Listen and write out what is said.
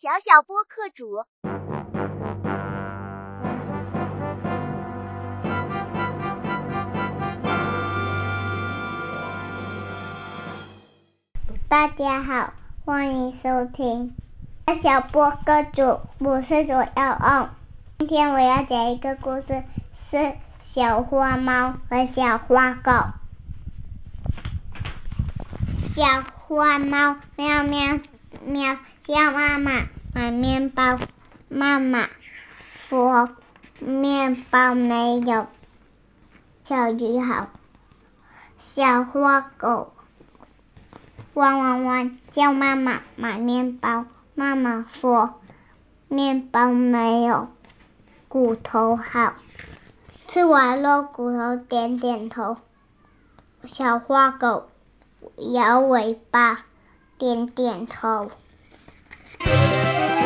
小小播客主。大家好，欢迎收听小小播客主，我是左耀昂。今天我要讲一个故事，是小花猫和小花狗。小花猫喵喵喵要妈妈买面包，妈妈说面包没有小鱼好。小花狗汪汪汪叫妈妈买面包，妈妈说面包没有骨头好。吃完肉骨头点点头。小花狗摇尾巴点点头。Música